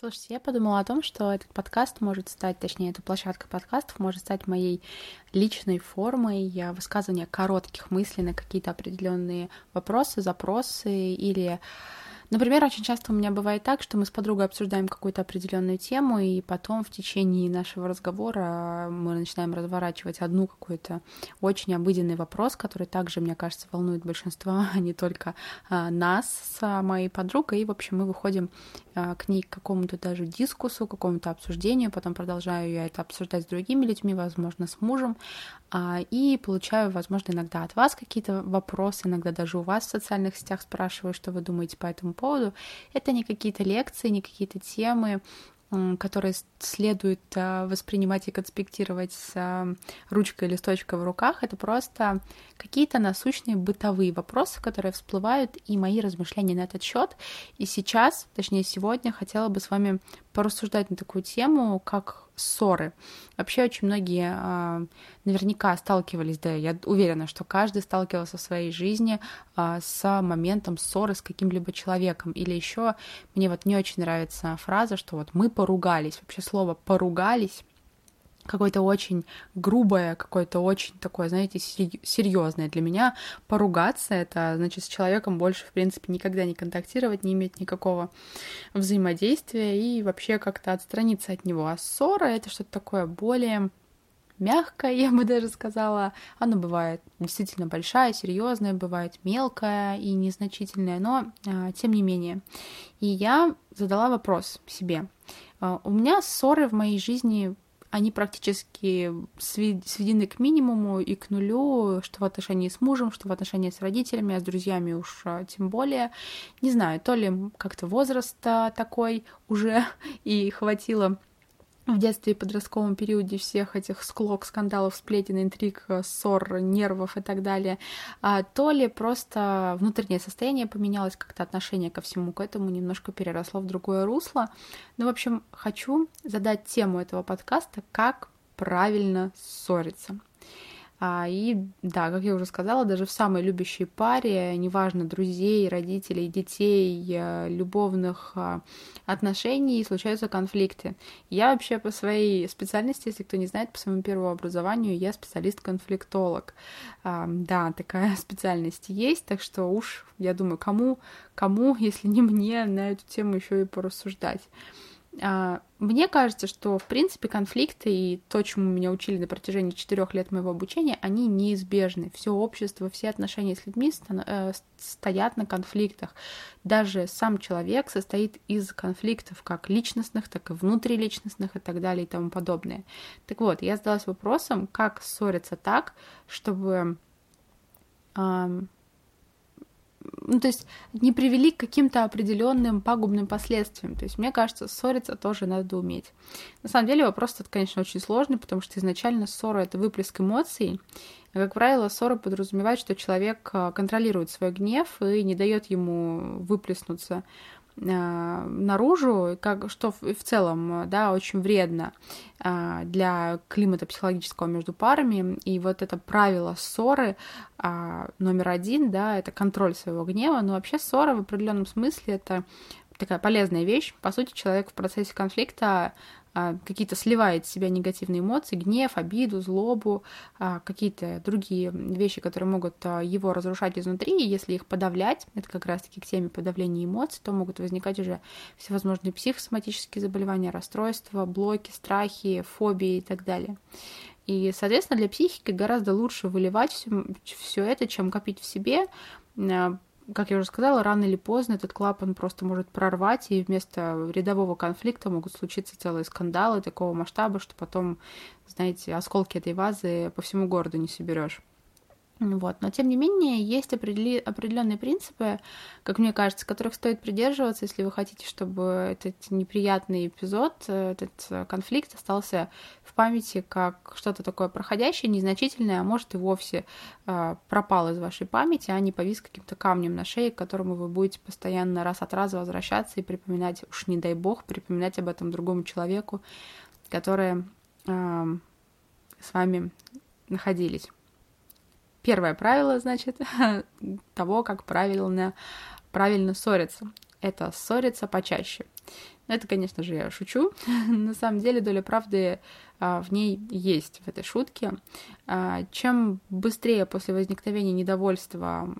Слушайте, я подумала о том, что этот подкаст может стать, точнее, эта площадка подкастов может стать моей личной формой. Высказывания коротких мыслей на какие-то определенные вопросы, запросы или Например, очень часто у меня бывает так, что мы с подругой обсуждаем какую-то определенную тему, и потом в течение нашего разговора мы начинаем разворачивать одну какую-то очень обыденный вопрос, который также, мне кажется, волнует большинство, а не только а, нас с моей подругой. И, в общем, мы выходим а, к ней к какому-то даже дискусу, какому-то обсуждению, потом продолжаю я это обсуждать с другими людьми, возможно, с мужем, а, и получаю, возможно, иногда от вас какие-то вопросы, иногда даже у вас в социальных сетях спрашиваю, что вы думаете по этому поводу. Это не какие-то лекции, не какие-то темы, которые следует а, воспринимать и конспектировать с ручкой и листочкой в руках, это просто какие-то насущные бытовые вопросы, которые всплывают, и мои размышления на этот счет. И сейчас, точнее сегодня, хотела бы с вами порассуждать на такую тему, как ссоры. Вообще очень многие э, наверняка сталкивались, да, я уверена, что каждый сталкивался в своей жизни э, с моментом ссоры с каким-либо человеком. Или еще мне вот не очень нравится фраза, что вот мы поругались. Вообще слово поругались какое-то очень грубое, какое-то очень такое, знаете, серьезное для меня. Поругаться это значит с человеком больше, в принципе, никогда не контактировать, не иметь никакого взаимодействия и вообще как-то отстраниться от него. А ссора это что-то такое более мягкое, я бы даже сказала. Оно бывает действительно большая, серьезная, бывает мелкая и незначительная, но а, тем не менее. И я задала вопрос себе. А, у меня ссоры в моей жизни они практически сведены к минимуму и к нулю, что в отношении с мужем, что в отношении с родителями, а с друзьями уж а, тем более. Не знаю, то ли как-то возраст такой уже и хватило в детстве и подростковом периоде всех этих склок, скандалов, сплетен, интриг, ссор, нервов и так далее, а то ли просто внутреннее состояние поменялось, как-то отношение ко всему к этому немножко переросло в другое русло. Ну, в общем, хочу задать тему этого подкаста «Как правильно ссориться». А, и да, как я уже сказала, даже в самой любящей паре, неважно, друзей, родителей, детей, э, любовных а, отношений, случаются конфликты. Я вообще по своей специальности, если кто не знает, по своему первому образованию, я специалист-конфликтолог. А, да, такая специальность есть, так что уж, я думаю, кому, кому, если не мне, на эту тему еще и порассуждать. А, мне кажется, что, в принципе, конфликты и то, чему меня учили на протяжении четырех лет моего обучения, они неизбежны. Все общество, все отношения с людьми э, стоят на конфликтах. Даже сам человек состоит из конфликтов, как личностных, так и внутриличностных и так далее и тому подобное. Так вот, я задалась вопросом, как ссориться так, чтобы ну, то есть не привели к каким-то определенным пагубным последствиям. То есть, мне кажется, ссориться тоже надо уметь. На самом деле вопрос этот, конечно, очень сложный, потому что изначально ссора — это выплеск эмоций. А, как правило, ссора подразумевает, что человек а, контролирует свой гнев и не дает ему выплеснуться наружу, как, что в, в целом, да, очень вредно а, для климата психологического между парами. И вот это правило ссоры а, номер один, да, это контроль своего гнева. Но вообще ссора в определенном смысле это такая полезная вещь. По сути, человек в процессе конфликта какие-то сливает в себя негативные эмоции, гнев, обиду, злобу, а, какие-то другие вещи, которые могут а, его разрушать изнутри, и если их подавлять, это как раз-таки к теме подавления эмоций, то могут возникать уже всевозможные психосоматические заболевания, расстройства, блоки, страхи, фобии и так далее. И, соответственно, для психики гораздо лучше выливать все это, чем копить в себе, как я уже сказала, рано или поздно этот клапан просто может прорвать, и вместо рядового конфликта могут случиться целые скандалы такого масштаба, что потом, знаете, осколки этой вазы по всему городу не соберешь. Вот. Но, тем не менее, есть определенные принципы, как мне кажется, которых стоит придерживаться, если вы хотите, чтобы этот неприятный эпизод, этот конфликт остался в памяти как что-то такое проходящее, незначительное, а может и вовсе э, пропал из вашей памяти, а не повис каким-то камнем на шее, к которому вы будете постоянно раз от раза возвращаться и припоминать, уж не дай бог, припоминать об этом другому человеку, которые э, с вами находились. Первое правило, значит, того, как правильно, правильно ссориться. Это ссориться почаще. Это, конечно же, я шучу. На самом деле доля правды а, в ней есть, в этой шутке. А, чем быстрее после возникновения недовольства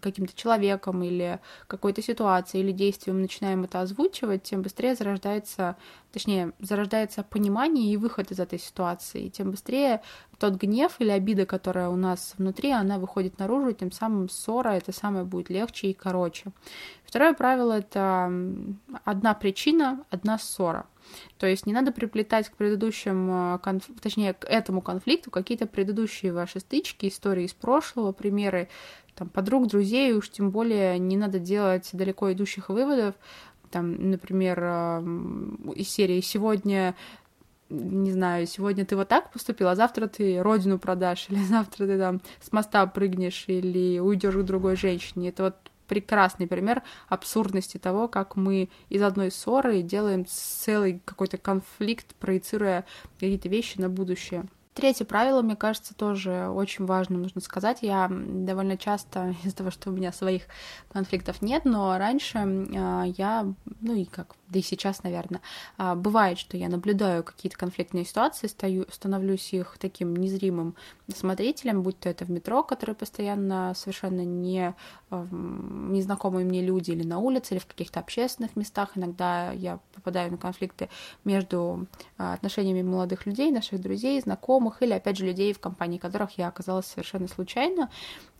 каким-то человеком или какой-то ситуацией или действием начинаем это озвучивать, тем быстрее зарождается, точнее, зарождается понимание и выход из этой ситуации, тем быстрее тот гнев или обида, которая у нас внутри, она выходит наружу, и тем самым ссора это самое будет легче и короче. Второе правило — это одна причина, одна ссора. То есть не надо приплетать к предыдущим, э, конф... точнее, к этому конфликту какие-то предыдущие ваши стычки, истории из прошлого, примеры там, подруг, друзей, уж тем более не надо делать далеко идущих выводов, там, например, э, из серии «Сегодня не знаю, сегодня ты вот так поступил, а завтра ты родину продашь, или завтра ты там с моста прыгнешь, или уйдешь к другой женщине. Это вот прекрасный пример абсурдности того, как мы из одной ссоры делаем целый какой-то конфликт, проецируя какие-то вещи на будущее. Третье правило, мне кажется, тоже очень важно нужно сказать. Я довольно часто, из-за того, что у меня своих конфликтов нет, но раньше э, я, ну и как да и сейчас, наверное, а, бывает, что я наблюдаю какие-то конфликтные ситуации, стою, становлюсь их таким незримым смотрителем, будь то это в метро, который постоянно совершенно не незнакомые мне люди, или на улице, или в каких-то общественных местах. Иногда я попадаю на конфликты между а, отношениями молодых людей, наших друзей, знакомых, или, опять же, людей, в компании которых я оказалась совершенно случайно.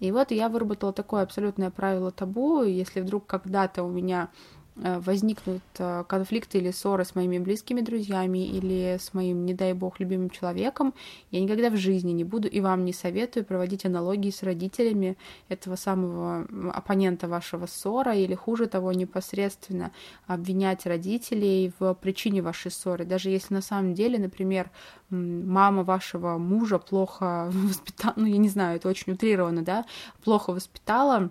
И вот я выработала такое абсолютное правило табу, если вдруг когда-то у меня возникнут э, конфликты или ссоры с моими близкими друзьями или с моим, не дай бог, любимым человеком, я никогда в жизни не буду и вам не советую проводить аналогии с родителями этого самого оппонента вашего ссора или, хуже того, непосредственно обвинять родителей в причине вашей ссоры. Даже если на самом деле, например, мама вашего мужа плохо воспитала, ну, я не знаю, это очень утрированно, да, плохо воспитала,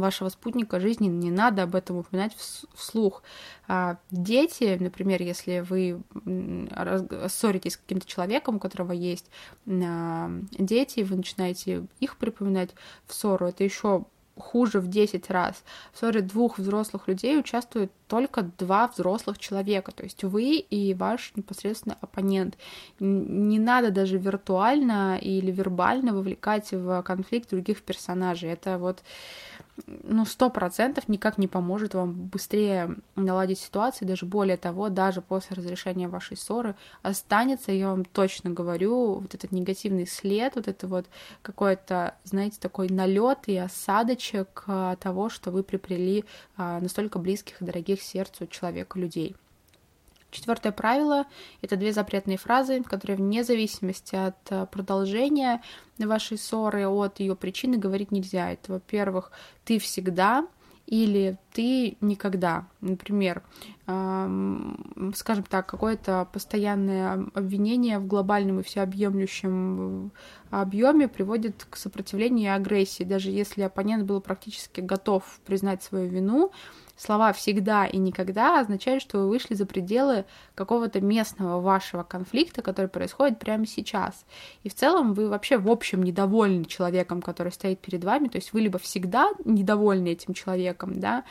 вашего спутника жизни, не надо об этом упоминать вслух. А дети, например, если вы ссоритесь с каким-то человеком, у которого есть а, дети, вы начинаете их припоминать в ссору, это еще хуже в 10 раз. В ссоре двух взрослых людей участвуют только два взрослых человека, то есть вы и ваш непосредственно оппонент. Не надо даже виртуально или вербально вовлекать в конфликт других персонажей. Это вот ну, сто процентов никак не поможет вам быстрее наладить ситуацию, даже более того, даже после разрешения вашей ссоры останется, я вам точно говорю, вот этот негативный след, вот это вот какой-то, знаете, такой налет и осадочек а, того, что вы приплели а, настолько близких и дорогих сердцу человека людей. Четвертое правило — это две запретные фразы, которые вне зависимости от э, продолжения вашей ссоры, от ее причины говорить нельзя. Это, во-первых, ты всегда или ты никогда. Например, скажем так, какое-то постоянное обвинение в глобальном и всеобъемлющем э, объеме приводит к сопротивлению и агрессии. Даже если оппонент был практически готов признать свою вину, слова «всегда» и «никогда» означают, что вы вышли за пределы какого-то местного вашего конфликта, который происходит прямо сейчас. И в целом вы вообще в общем недовольны человеком, который стоит перед вами, то есть вы либо всегда недовольны этим человеком, да,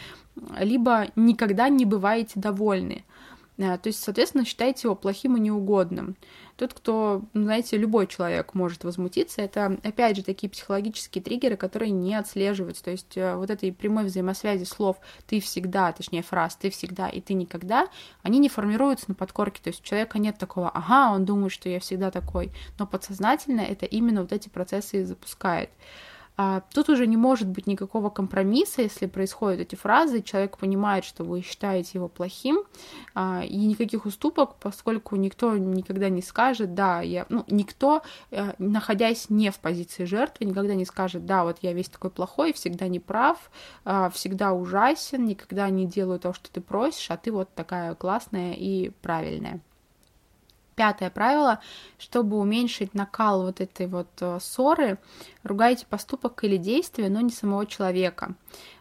либо никогда не бываете довольны. Э, то есть, соответственно, считаете его плохим и неугодным. Тот, кто, знаете, любой человек может возмутиться, это, опять же, такие психологические триггеры, которые не отслеживаются. То есть э, вот этой прямой взаимосвязи слов «ты всегда», точнее фраз «ты всегда» и «ты никогда», они не формируются на подкорке. То есть у человека нет такого «ага, он думает, что я всегда такой», но подсознательно это именно вот эти процессы и запускает. А, тут уже не может быть никакого компромисса, если происходят эти фразы, человек понимает, что вы считаете его плохим, а, и никаких уступок, поскольку никто никогда не скажет, да, я, ну, никто, э, находясь не в позиции жертвы, никогда не скажет, да, вот я весь такой плохой, всегда не прав, а, всегда ужасен, никогда не делаю то, что ты просишь, а ты вот такая классная и правильная. Пятое правило, чтобы уменьшить накал вот этой вот э, ссоры, ругайте поступок или действие, но не самого человека.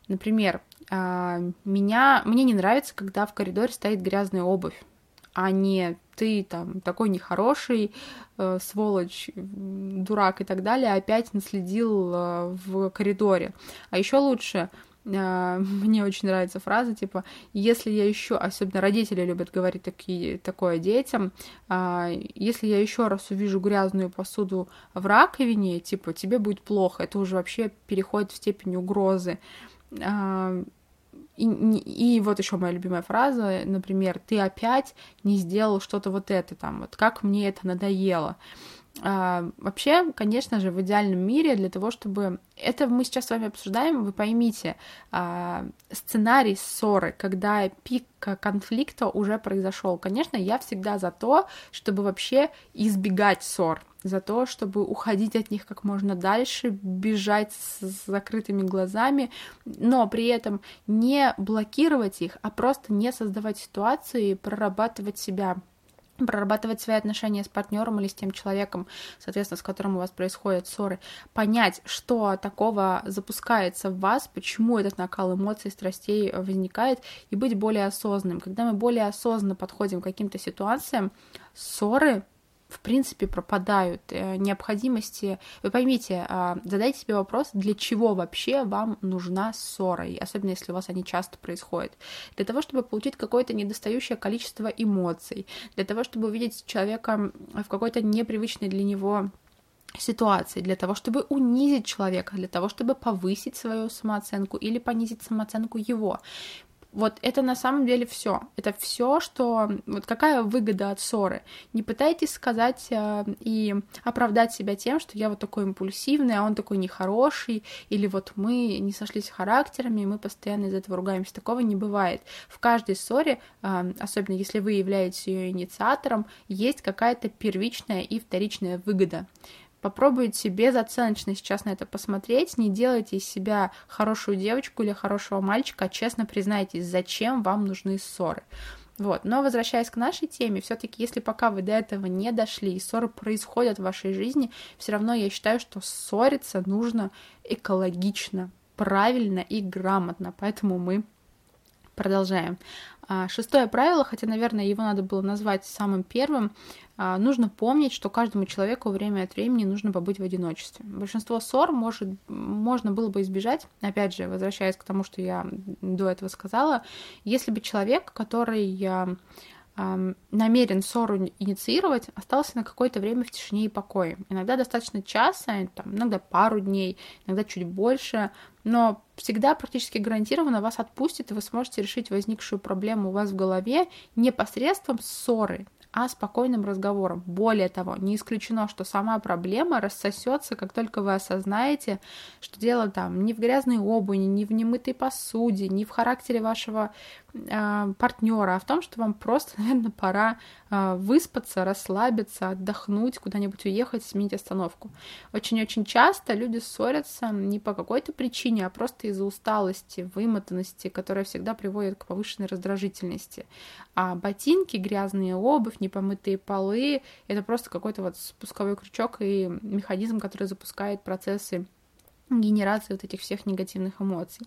Например, а, меня, мне не нравится, когда в коридоре стоит грязная обувь, а не ты там такой нехороший, э, сволочь, дурак и так далее, опять наследил э, в коридоре. А еще лучше мне очень нравится фраза, типа, если я еще, особенно родители любят говорить такие, такое детям, а, если я еще раз увижу грязную посуду в раковине, типа, тебе будет плохо, это уже вообще переходит в степень угрозы. И, и вот еще моя любимая фраза, например, ты опять не сделал что-то вот это там, вот как мне это надоело. А, вообще, конечно же, в идеальном мире для того, чтобы... Это мы сейчас с вами обсуждаем, вы поймите, а, сценарий ссоры, когда пик конфликта уже произошел. Конечно, я всегда за то, чтобы вообще избегать ссор, за то, чтобы уходить от них как можно дальше, бежать с закрытыми глазами, но при этом не блокировать их, а просто не создавать ситуации, прорабатывать себя прорабатывать свои отношения с партнером или с тем человеком, соответственно, с которым у вас происходят ссоры, понять, что такого запускается в вас, почему этот накал эмоций, страстей возникает, и быть более осознанным. Когда мы более осознанно подходим к каким-то ситуациям, ссоры в принципе, пропадают э, необходимости. Вы поймите, а, задайте себе вопрос, для чего вообще вам нужна ссора, и особенно если у вас они часто происходят. Для того, чтобы получить какое-то недостающее количество эмоций, для того, чтобы увидеть человека в какой-то непривычной для него ситуации, для того, чтобы унизить человека, для того, чтобы повысить свою самооценку или понизить самооценку его. Вот это на самом деле все. Это все, что... Вот какая выгода от ссоры? Не пытайтесь сказать э, и оправдать себя тем, что я вот такой импульсивный, а он такой нехороший, или вот мы не сошлись характерами, и мы постоянно из этого ругаемся. Такого не бывает. В каждой ссоре, э, особенно если вы являетесь ее инициатором, есть какая-то первичная и вторичная выгода. Попробуйте безоценочно сейчас на это посмотреть, не делайте из себя хорошую девочку или хорошего мальчика, а честно признайтесь, зачем вам нужны ссоры. Вот. Но возвращаясь к нашей теме, все-таки, если пока вы до этого не дошли, и ссоры происходят в вашей жизни, все равно я считаю, что ссориться нужно экологично, правильно и грамотно. Поэтому мы продолжаем. А, шестое правило, хотя, наверное, его надо было назвать самым первым, нужно помнить, что каждому человеку время от времени нужно побыть в одиночестве. Большинство ссор может, можно было бы избежать, опять же, возвращаясь к тому, что я до этого сказала, если бы человек, который намерен ссору инициировать, остался на какое-то время в тишине и покое. Иногда достаточно часа, там, иногда пару дней, иногда чуть больше, но всегда практически гарантированно вас отпустит, и вы сможете решить возникшую проблему у вас в голове не посредством ссоры, а спокойным разговором. Более того, не исключено, что сама проблема рассосется, как только вы осознаете, что дело там не в грязной обуви, не в немытой посуде, не в характере вашего партнера, а в том, что вам просто, наверное, пора э, выспаться, расслабиться, отдохнуть, куда-нибудь уехать, сменить остановку. Очень-очень часто люди ссорятся не по какой-то причине, а просто из-за усталости, вымотанности, которая всегда приводит к повышенной раздражительности. А ботинки, грязные обувь, непомытые полы — это просто какой-то вот спусковой крючок и механизм, который запускает процессы генерации вот этих всех негативных эмоций.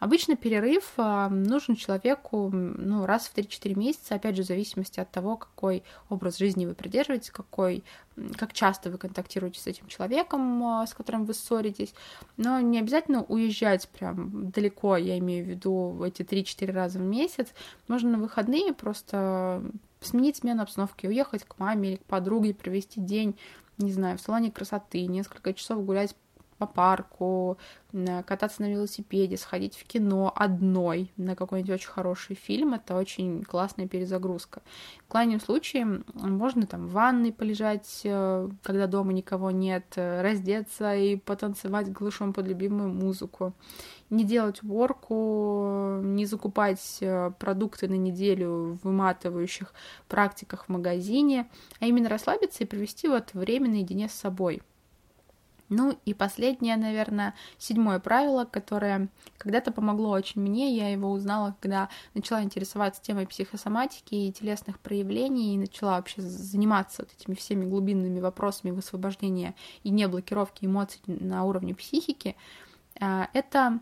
Обычно перерыв а, нужен человеку ну, раз в 3-4 месяца, опять же, в зависимости от того, какой образ жизни вы придерживаетесь, какой, как часто вы контактируете с этим человеком, а, с которым вы ссоритесь. Но не обязательно уезжать прям далеко, я имею в виду эти 3-4 раза в месяц. Можно на выходные просто сменить смену обстановки, уехать к маме или к подруге, провести день, не знаю, в салоне красоты, несколько часов гулять по парку, кататься на велосипеде, сходить в кино одной на какой-нибудь очень хороший фильм, это очень классная перезагрузка. В крайнем случае можно там в ванной полежать, э, когда дома никого нет, э, раздеться и потанцевать голышом под любимую музыку, не делать уборку, не закупать э, продукты на неделю в выматывающих практиках в магазине, а именно расслабиться и провести вот время наедине с собой – ну и последнее, наверное, седьмое правило, которое когда-то помогло очень мне, я его узнала, когда начала интересоваться темой психосоматики и телесных проявлений, и начала вообще заниматься вот этими всеми глубинными вопросами высвобождения и не блокировки эмоций на уровне психики, а, это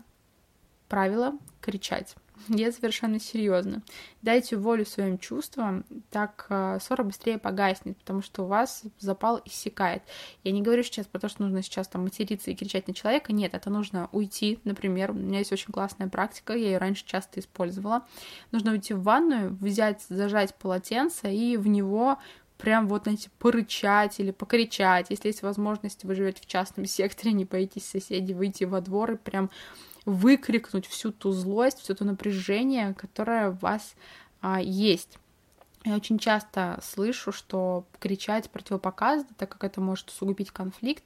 правило кричать. Я совершенно серьезно. Дайте волю своим чувствам, так э, ссора быстрее погаснет, потому что у вас запал иссякает. Я не говорю сейчас про то, что нужно сейчас там материться и кричать на человека. Нет, это нужно уйти, например. У меня есть очень классная практика, я ее раньше часто использовала. Нужно уйти в ванную, взять, зажать полотенце и в него прям вот, знаете, порычать или покричать. Если есть возможность, вы живете в частном секторе, не боитесь соседей, выйти во двор и прям выкрикнуть всю ту злость, все то напряжение, которое у вас а, есть. Я очень часто слышу, что кричать противопоказано, так как это может усугубить конфликт.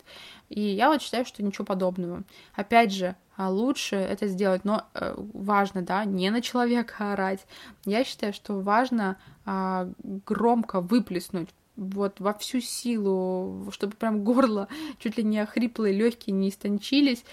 И я вот считаю, что ничего подобного. Опять же, лучше это сделать, но э, важно, да, не на человека орать. Я считаю, что важно а, громко выплеснуть вот во всю силу, чтобы прям горло чуть ли не охрипло и легкие не истончились,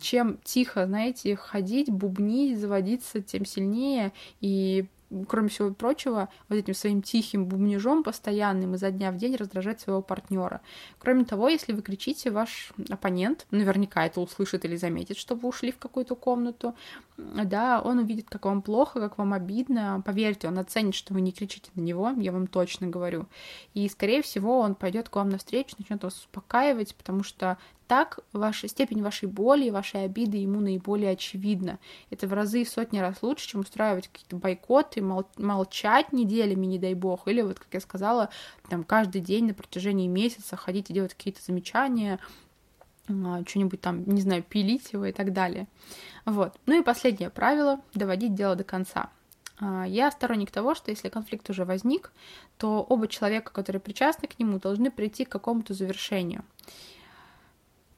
чем тихо, знаете, ходить, бубнить, заводиться, тем сильнее и кроме всего прочего, вот этим своим тихим бубнежом постоянным изо дня в день раздражать своего партнера. Кроме того, если вы кричите, ваш оппонент наверняка это услышит или заметит, что вы ушли в какую-то комнату, да, он увидит, как вам плохо, как вам обидно, поверьте, он оценит, что вы не кричите на него, я вам точно говорю, и, скорее всего, он пойдет к вам навстречу, начнет вас успокаивать, потому что так ваша степень вашей боли и вашей обиды ему наиболее очевидна. Это в разы и в сотни раз лучше, чем устраивать какие-то бойкоты, мол- молчать неделями, не дай бог, или вот, как я сказала, там каждый день на протяжении месяца ходить и делать какие-то замечания, а, что-нибудь там, не знаю, пилить его и так далее. Вот. Ну и последнее правило — доводить дело до конца. А, я сторонник того, что если конфликт уже возник, то оба человека, которые причастны к нему, должны прийти к какому-то завершению.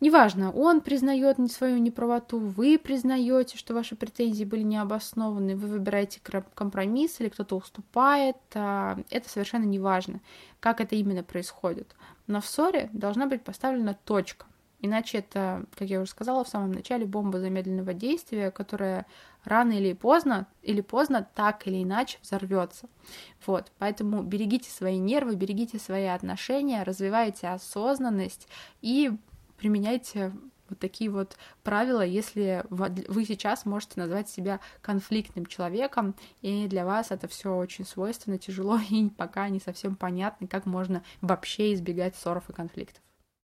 Неважно, он признает свою неправоту, вы признаете, что ваши претензии были необоснованы, вы выбираете компромисс или кто-то уступает, а, это совершенно неважно, как это именно происходит. Но в ссоре должна быть поставлена точка. Иначе это, как я уже сказала в самом начале, бомба замедленного действия, которая рано или поздно, или поздно так или иначе взорвется. Вот, поэтому берегите свои нервы, берегите свои отношения, развивайте осознанность и применяйте вот такие вот правила, если вы сейчас можете назвать себя конфликтным человеком, и для вас это все очень свойственно, тяжело и пока не совсем понятно, как можно вообще избегать ссоров и конфликтов.